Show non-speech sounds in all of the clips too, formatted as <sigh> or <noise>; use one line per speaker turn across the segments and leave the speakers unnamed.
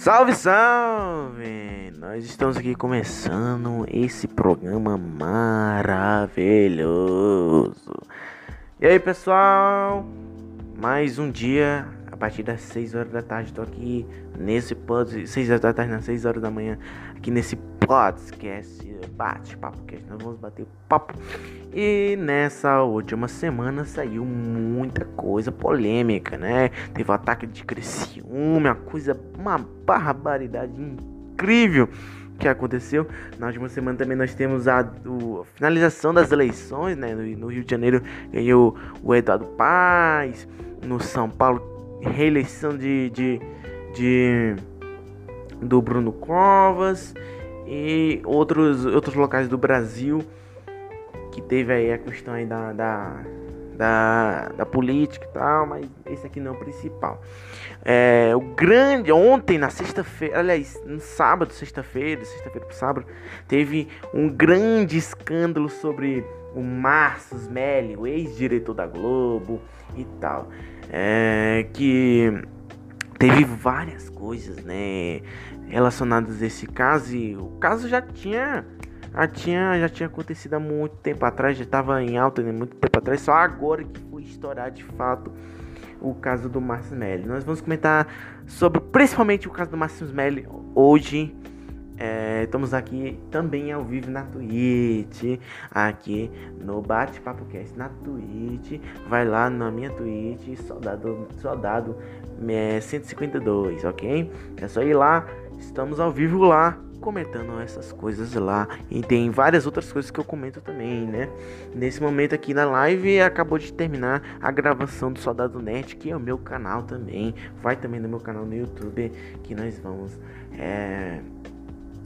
Salve, salve! Nós estamos aqui começando esse programa maravilhoso. E aí, pessoal? Mais um dia, a partir das 6 horas da tarde, estou aqui nesse pod, 6 horas da tarde, nas 6 horas da manhã, aqui nesse podcast, bate-papo, que nós vamos bater papo. E nessa última semana saiu muita coisa polêmica, né? Teve o ataque de Criciúma, uma coisa, uma barbaridade incrível que aconteceu. Na última semana também nós temos a, a finalização das eleições, né? No, no, Rio de Janeiro ganhou o Eduardo Paz, no São Paulo reeleição de, de, de do Bruno Covas e outros, outros locais do Brasil que teve aí a questão aí da, da, da, da política e tal, mas esse aqui não é o principal. É, o grande, ontem na sexta-feira, aliás, no sábado, sexta-feira, sexta-feira pro sábado, teve um grande escândalo sobre o Márcio Smelly, o ex-diretor da Globo e tal, é, que teve várias coisas, né, relacionadas a esse caso e o caso já tinha já tinha, já tinha acontecido há muito tempo atrás, já estava em alta né, muito tempo atrás, só agora que foi estourar de fato o caso do Márcio Melli. Nós vamos comentar sobre principalmente o caso do Márcio Melli hoje. É, estamos aqui também ao vivo na Twitch, aqui no Bate Papo Cast na Twitch. Vai lá na minha Twitch, soldado, soldado é, 152, ok? É só ir lá, estamos ao vivo lá comentando essas coisas lá. E tem várias outras coisas que eu comento também, né? Nesse momento aqui na live acabou de terminar a gravação do Soldado Net, que é o meu canal também. Vai também no meu canal no YouTube que nós vamos. É,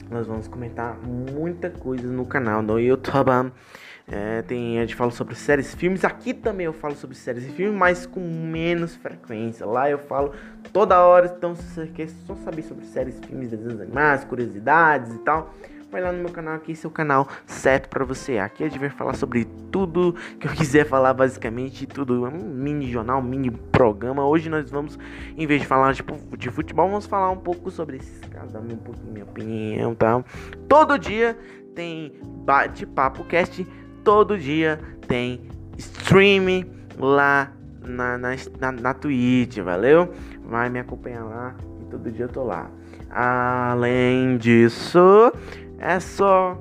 nós vamos comentar muita coisa no canal no YouTube. É, tem, a gente fala sobre séries e filmes. Aqui também eu falo sobre séries e filmes, mas com menos frequência. Lá eu falo toda hora. Então, se você quer só saber sobre séries, filmes, desenhos animais, curiosidades e tal, vai lá no meu canal aqui, o canal certo para você. Aqui a gente vai falar sobre tudo que eu quiser falar, basicamente, tudo. É um mini jornal, um mini programa. Hoje nós vamos, em vez de falar tipo, de futebol, vamos falar um pouco sobre esses casos, dar um pouco minha opinião, tá? Todo dia tem bate-papo cast todo dia tem streaming lá na, na, na, na Twitch, valeu? Vai me acompanhar lá todo dia eu tô lá. Além disso, é só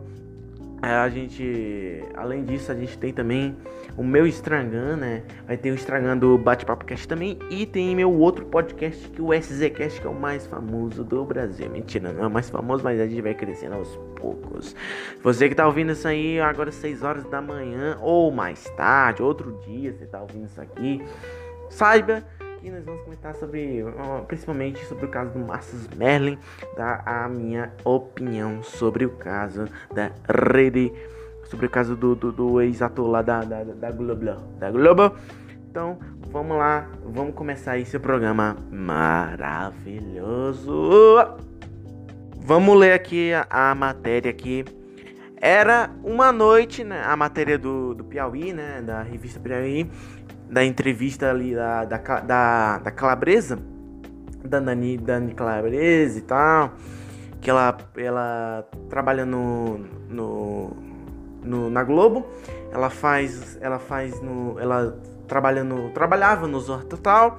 é, a gente. Além disso, a gente tem também o meu Instagram, né? Vai ter o Instagram do Bate-Papo Cast também. E tem meu outro podcast, que é o SZCast, que é o mais famoso do Brasil. Mentira, não é o mais famoso, mas a gente vai crescendo aos poucos. Você que tá ouvindo isso aí agora 6 horas da manhã, ou mais tarde, outro dia, você tá ouvindo isso aqui, saiba que nós vamos comentar sobre, principalmente sobre o caso do Marcus Merlin, dar a minha opinião sobre o caso da rede sobre o caso do, do, do ex-ator lá da, da, da Globo. Da Globo. Então, vamos lá, vamos começar esse programa maravilhoso. Vamos ler aqui a, a matéria aqui. Era uma noite, né? A matéria do, do Piauí, né? Da revista Piauí. Da entrevista ali da, da, da, da Calabresa. Da Dani, Dani Calabresa e tal. Que ela, ela trabalha no, no no, na Globo. Ela faz, ela faz no, ela trabalha no, trabalhava no Zorra Total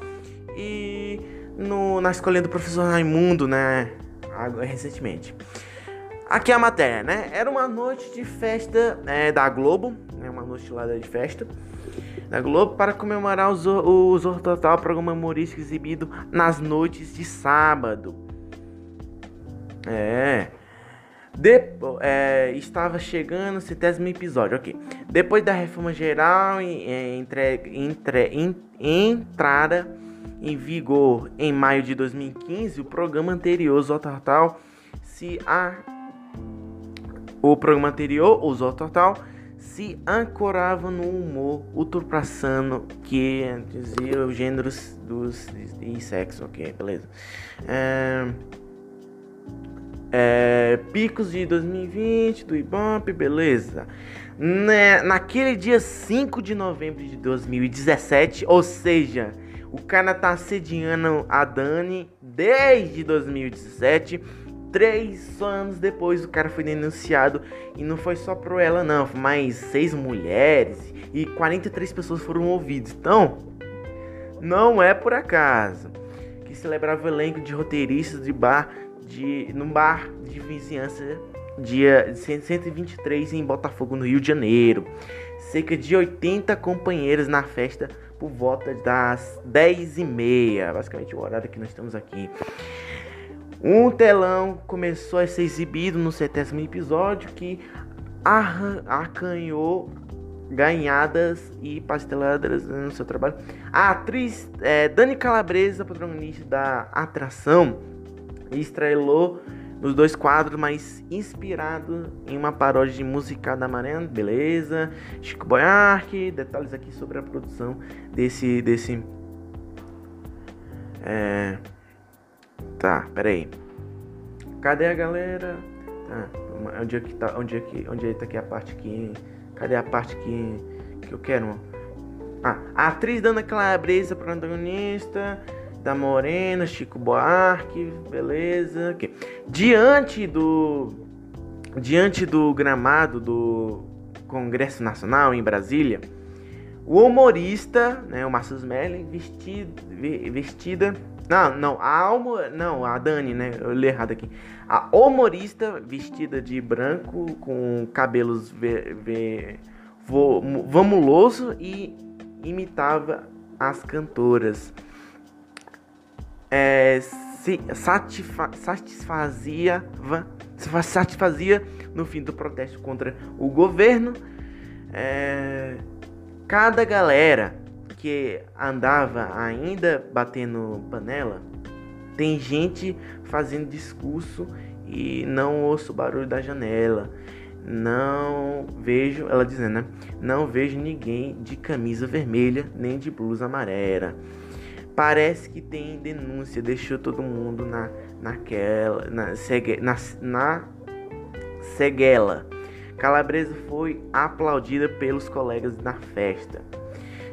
e no, na escolinha do professor Raimundo, né, recentemente. Aqui é a matéria, né? Era uma noite de festa é, da Globo, né? Uma noite lá de festa da Globo para comemorar o Zorra, o Zorra Total, programa humorístico exibido nas noites de sábado. É. É, estava chegando o centésimo episódio, ok. Depois da reforma geral entre, entre, in, entrada em vigor em maio de 2015, o programa anterior, o Total, se a o programa anterior, o Zó Total, se ancorava no humor ultrapassando que dizia os gêneros dos e ok, beleza. É, é, picos de 2020 do Ibope, beleza. Né, naquele dia 5 de novembro de 2017, ou seja, O cara tá assediando a Dani desde 2017. Três anos depois o cara foi denunciado. E não foi só por ela, não. Mas seis mulheres e 43 pessoas foram ouvidas. Então, não é por acaso que celebrava o elenco de roteiristas de bar de num bar de vizinhança dia 123 em Botafogo, no Rio de Janeiro. Cerca de 80 companheiros na festa por volta das 10h30, basicamente o horário que nós estamos aqui. Um telão começou a ser exibido no centésimo episódio que acanhou ganhadas e pasteladas no seu trabalho. A atriz é, Dani Calabresa, protagonista da atração, estrelou nos dois quadros, mas inspirado em uma paródia de musical da Marena, beleza? Chico Buarque, detalhes aqui sobre a produção desse desse é... Tá, peraí. Cadê a galera? Tá, onde é que tá? Onde é que onde é que tá a parte que Cadê a parte que que eu quero? Ah, a atriz Dana Calabresa, protagonista, da Morena, Chico Buarque, beleza. Okay. Diante do diante do gramado do Congresso Nacional em Brasília, o humorista, né, o Marcos Merlin, vestido, vestida, não, não, a não, a Dani, né, eu li errado aqui. A humorista vestida de branco com cabelos ve, ve, vo, vamuloso e imitava as cantoras é, se satisfa satisfazia, satisfazia no fim do protesto contra o governo. É, cada galera que andava ainda batendo panela, tem gente fazendo discurso e não ouço o barulho da janela. Não vejo, ela dizendo, né? Não vejo ninguém de camisa vermelha nem de blusa amarela. Parece que tem denúncia, deixou todo mundo na, naquela, na, segue, na, na ceguela. Calabresa foi aplaudida pelos colegas na festa.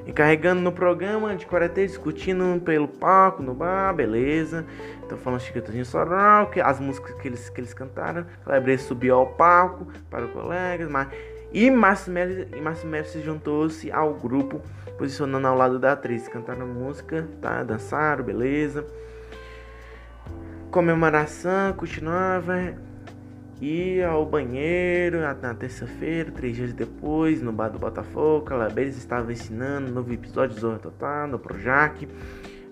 Encarregando no programa de Coreté, discutindo pelo palco, no bar, beleza. Então falando Chiquitãozinho Sorol, que as músicas que eles, que eles cantaram. Calabresa subiu ao palco para os colegas, mas... E Márcio Melo se juntou-se ao grupo posicionando ao lado da atriz. Cantaram música, tá? Dançaram, beleza. Comemoração continuava. Ia ao banheiro na terça-feira, três dias depois, no bar do Botafogo. Calabres estava ensinando um novo episódio Zorra Total no Projac,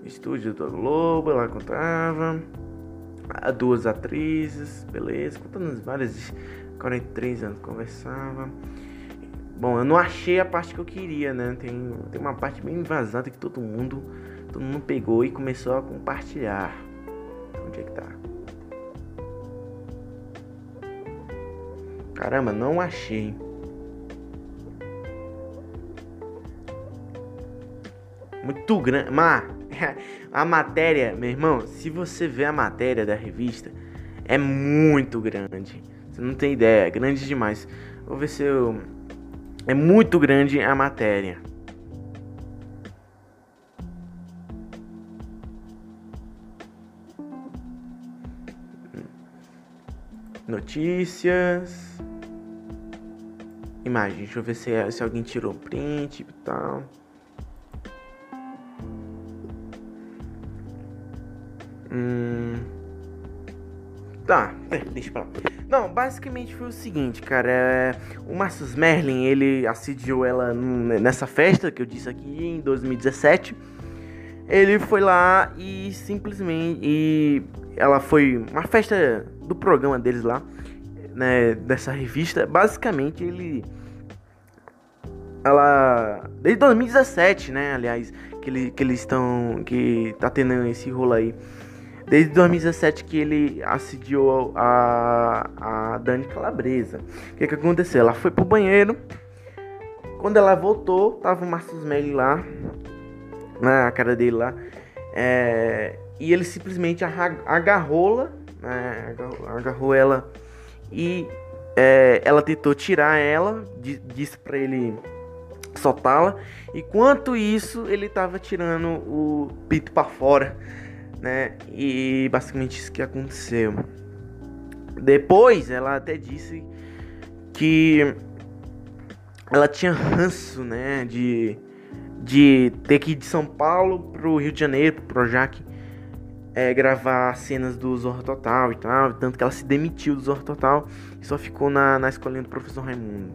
estúdio do Globo. Ela contava. Duas atrizes, beleza, contando várias 43 anos conversava. Bom, eu não achei a parte que eu queria, né? Tem, tem uma parte bem vazada que todo mundo, todo mundo pegou e começou a compartilhar. Onde é que tá? Caramba, não achei. Muito grande. Mas <laughs> a matéria, meu irmão, se você vê a matéria da revista, é muito grande. Você não tem ideia, é grande demais. Vou ver se eu é muito grande a matéria. Notícias. Imagem, deixa eu ver se, é, se alguém tirou print e tal. Hum. Tá, é, deixa pra lá. Não, basicamente foi o seguinte, cara. É, o Marcus Merlin, ele assediou ela nessa festa que eu disse aqui em 2017. Ele foi lá e simplesmente. E ela foi uma festa do programa deles lá, né? Dessa revista. Basicamente, ele. Ela. Desde 2017, né? Aliás, que, ele, que eles estão. Que tá tendo esse rolo aí desde 2017 que ele assediou a, a Dani Calabresa. O que, que aconteceu? Ela foi pro banheiro. Quando ela voltou, tava o Marcos Melli lá, na cara dele lá. É, e ele simplesmente agarrou-la, né, agarrou ela e é, ela tentou tirar ela, disse para ele soltá-la. Enquanto isso, ele tava tirando o pito para fora, né? E basicamente isso que aconteceu. Depois, ela até disse que ela tinha ranço, né, de de ter que ir de São Paulo pro Rio de Janeiro, pro Projac, é, gravar cenas do Zorro Total e tal. Tanto que ela se demitiu do Zorro Total e só ficou na, na escolinha do professor Raimundo.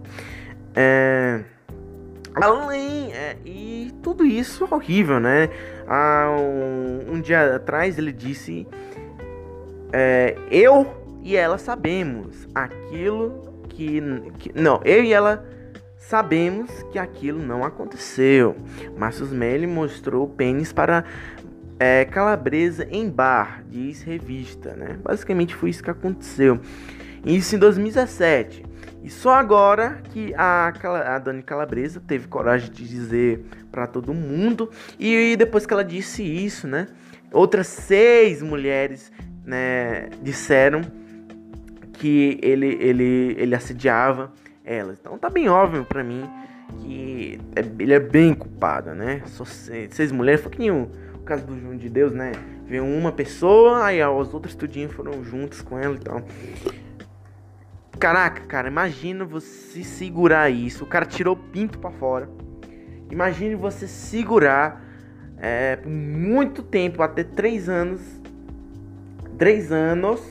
É, além, é, e tudo isso é horrível, né? Há um, um dia atrás ele disse: é, Eu e ela sabemos aquilo que, que. Não, eu e ela Sabemos que aquilo não aconteceu. Márcio Smelly mostrou pênis para é, Calabresa em bar, diz revista, né? Basicamente foi isso que aconteceu. Isso em 2017. E só agora que a, a Dani Calabresa teve coragem de dizer para todo mundo. E depois que ela disse isso, né? Outras seis mulheres né, disseram que ele, ele, ele assediava elas. Então tá bem óbvio para mim que é, ele é bem culpado, né? Só seis mulheres, foi que nem o, o, caso do João de Deus, né? Veio uma pessoa, aí as outras tudinho foram juntos com ela e tal. Caraca, cara, imagina você segurar isso. O cara tirou o pinto para fora. Imagine você segurar é, por muito tempo, até três anos. Três anos,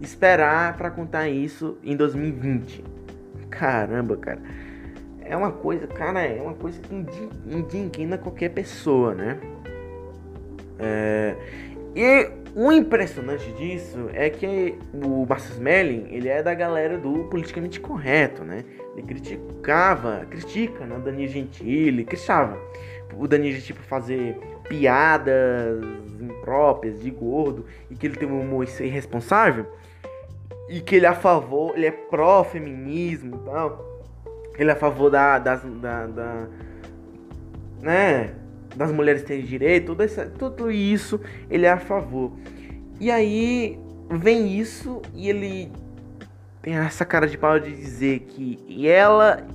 esperar para contar isso em 2020. Caramba, cara. É uma coisa, cara, é uma coisa que indigna qualquer pessoa, né? É, e o impressionante disso é que o Marcus Melling, ele é da galera do politicamente correto, né? Ele criticava, critica, né, o Danilo Gentili, criticava o Danilo Gentili por fazer piadas impróprias de gordo e que ele tem um humor irresponsável e que ele é a favor, ele é pró-feminismo e tal. Ele é a favor da, das, da, da, né, das mulheres terem direito, tudo isso, tudo isso ele é a favor. E aí vem isso e ele tem essa cara de pau de dizer que ela,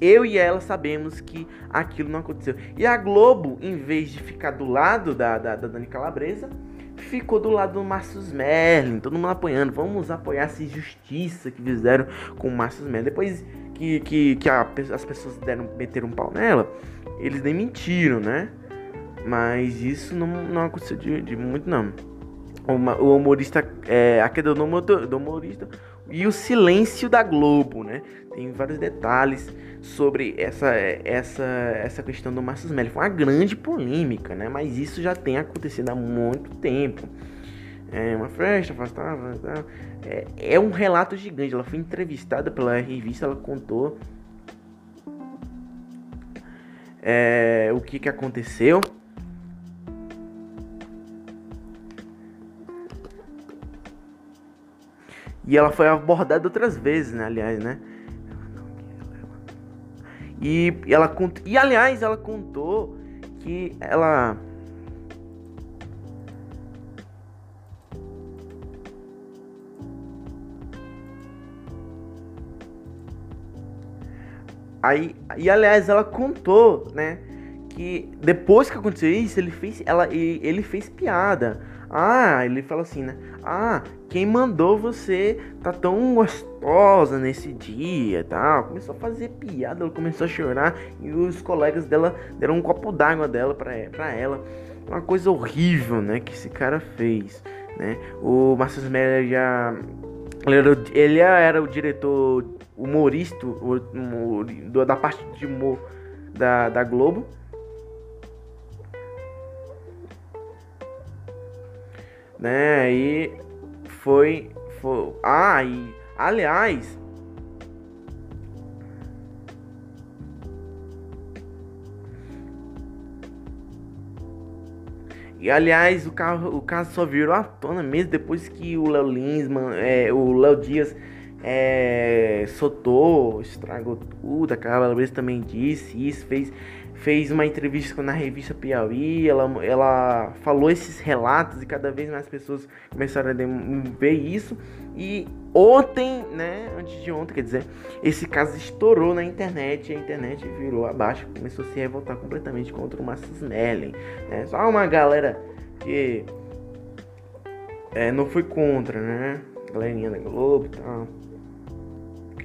eu e ela sabemos que aquilo não aconteceu. E a Globo, em vez de ficar do lado da, da, da Dani Calabresa, ficou do lado do Marcus Merlin, todo mundo apoiando. Vamos apoiar essa injustiça que fizeram com o Marcus Merlin. Depois que, que, que a, as pessoas deram, meteram um pau nela, eles nem mentiram, né? Mas isso não, não aconteceu de, de muito, não. O, o humorista, é, a queda do, do humorista e o silêncio da Globo, né? Tem vários detalhes sobre essa, essa, essa questão do Marcus Melli. Foi uma grande polêmica, né? Mas isso já tem acontecido há muito tempo. É uma festa, afastava. É, é um relato gigante. Ela foi entrevistada pela revista, ela contou é, o que, que aconteceu. E ela foi abordada outras vezes, né? Aliás, né? E ela e aliás, ela contou que ela Aí, e aliás, ela contou, né, que depois que aconteceu isso, ele fez, ela, ele fez piada. Ah, ele fala assim, né? Ah, quem mandou você tá tão gostosa nesse dia tal? Começou a fazer piada, ela começou a chorar e os colegas dela deram um copo d'água dela pra, pra ela. Uma coisa horrível, né? Que esse cara fez, né? O Marcos Meller já. Ele era, ele era, o diretor humorista o, da parte de humor da, da Globo. né? E foi, foi ah, e aliás, E aliás, o, carro, o caso só virou à tona mesmo depois que o Léo Linsman, é, o Léo Dias é, soltou, estragou tudo. A Calabresa também disse isso, fez, fez uma entrevista na revista Piauí, ela, ela falou esses relatos e cada vez mais pessoas começaram a ver isso. E ontem, né, antes de ontem, quer dizer, esse caso estourou na internet, a internet virou abaixo, começou a se revoltar completamente contra o Marcus Mellen, né? Só uma galera que é, não foi contra, né? Galerinha da Globo e tal.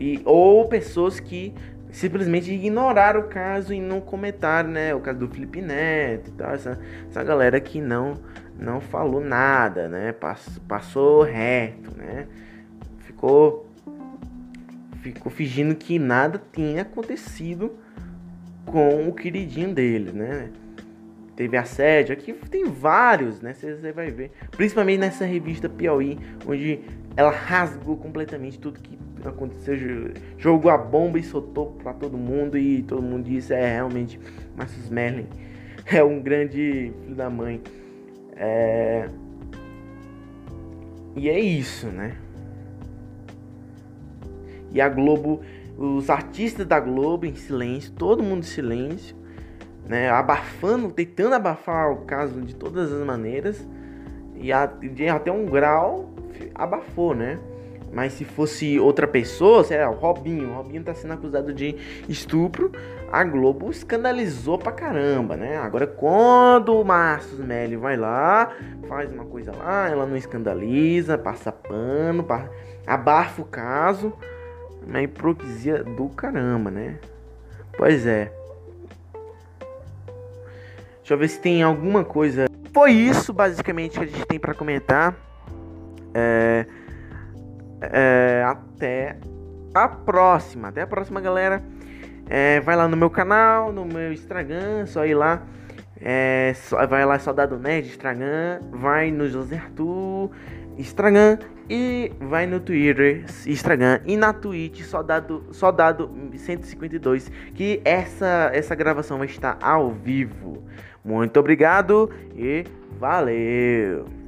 E, ou pessoas que simplesmente ignoraram o caso e não comentaram, né? O caso do Felipe Neto e tal. Essa, essa galera que não, não falou nada, né? Passou, passou reto, né? Ficou, ficou fingindo que nada tinha acontecido com o queridinho dele, né? Teve assédio, aqui tem vários, né? Você vai ver. Principalmente nessa revista Piauí, onde ela rasgou completamente tudo que aconteceu, jogou a bomba e soltou para todo mundo e todo mundo disse é realmente Marcus Merlin <laughs> é um grande filho da mãe. É... E é isso, né? E a Globo, os artistas da Globo em silêncio, todo mundo em silêncio, né? Abafando, tentando abafar o caso de todas as maneiras e até um grau abafou, né? Mas se fosse outra pessoa, sei lá, o Robinho, o Robinho tá sendo acusado de estupro, a Globo escandalizou pra caramba, né? Agora quando o Márcio Melli vai lá, faz uma coisa lá, ela não escandaliza, passa pano, passa, abafa o caso, uma hipocrisia do caramba, né? Pois é. Deixa eu ver se tem alguma coisa. Foi isso basicamente que a gente tem para comentar. É é, até a próxima. Até a próxima, galera. É, vai lá no meu canal, no meu Instagram, só ir lá. É, só, vai lá, Soldado Nerd, Instagram. Vai no José Arthur, Instagram. E vai no Twitter, Instagram. E na Twitch, Soldado, Soldado 152. Que essa, essa gravação vai estar ao vivo. Muito obrigado e valeu!